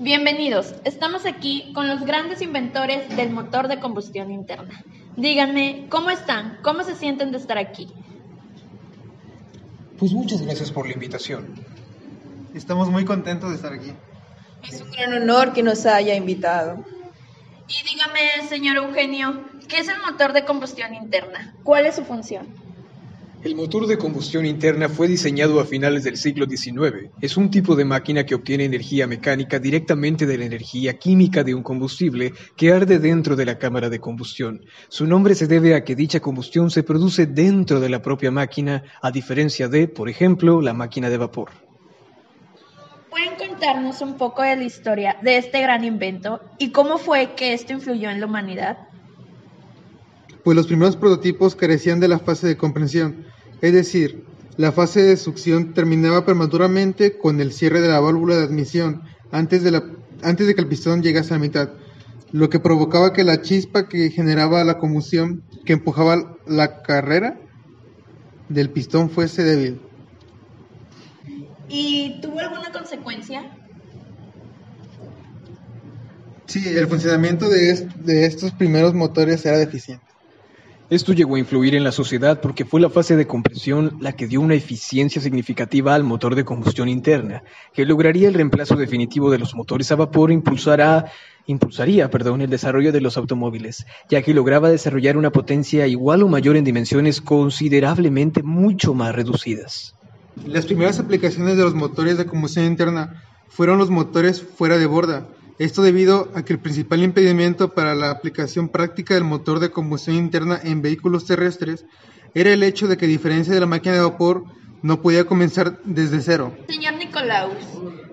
Bienvenidos, estamos aquí con los grandes inventores del motor de combustión interna. Díganme, ¿cómo están? ¿Cómo se sienten de estar aquí? Pues muchas gracias por la invitación. Estamos muy contentos de estar aquí. Es un gran honor que nos haya invitado. Y dígame, señor Eugenio, ¿qué es el motor de combustión interna? ¿Cuál es su función? El motor de combustión interna fue diseñado a finales del siglo XIX. Es un tipo de máquina que obtiene energía mecánica directamente de la energía química de un combustible que arde dentro de la cámara de combustión. Su nombre se debe a que dicha combustión se produce dentro de la propia máquina, a diferencia de, por ejemplo, la máquina de vapor. ¿Pueden contarnos un poco de la historia de este gran invento y cómo fue que esto influyó en la humanidad? Pues los primeros prototipos carecían de la fase de comprensión, es decir, la fase de succión terminaba prematuramente con el cierre de la válvula de admisión antes de, la, antes de que el pistón llegase a la mitad, lo que provocaba que la chispa que generaba la combustión que empujaba la carrera del pistón fuese débil. ¿Y tuvo alguna consecuencia? Sí, el funcionamiento de, est de estos primeros motores era deficiente. Esto llegó a influir en la sociedad porque fue la fase de compresión la que dio una eficiencia significativa al motor de combustión interna, que lograría el reemplazo definitivo de los motores a vapor e impulsará, impulsaría perdón, el desarrollo de los automóviles, ya que lograba desarrollar una potencia igual o mayor en dimensiones considerablemente mucho más reducidas. Las primeras aplicaciones de los motores de combustión interna fueron los motores fuera de borda, esto debido a que el principal impedimento para la aplicación práctica del motor de combustión interna en vehículos terrestres era el hecho de que, a diferencia de la máquina de vapor, no podía comenzar desde cero. Señor Nicolaus,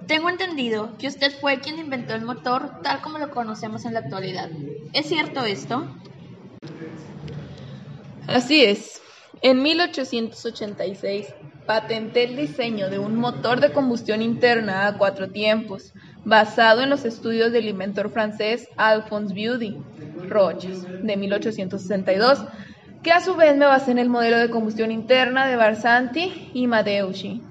tengo entendido que usted fue quien inventó el motor tal como lo conocemos en la actualidad. ¿Es cierto esto? Así es. En 1886 patenté el diseño de un motor de combustión interna a cuatro tiempos, basado en los estudios del inventor francés Alphonse Beauty Roches de 1862, que a su vez me basé en el modelo de combustión interna de Barsanti y Madeucci.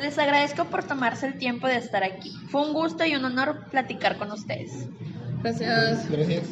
Les agradezco por tomarse el tiempo de estar aquí. Fue un gusto y un honor platicar con ustedes. Gracias. Gracias.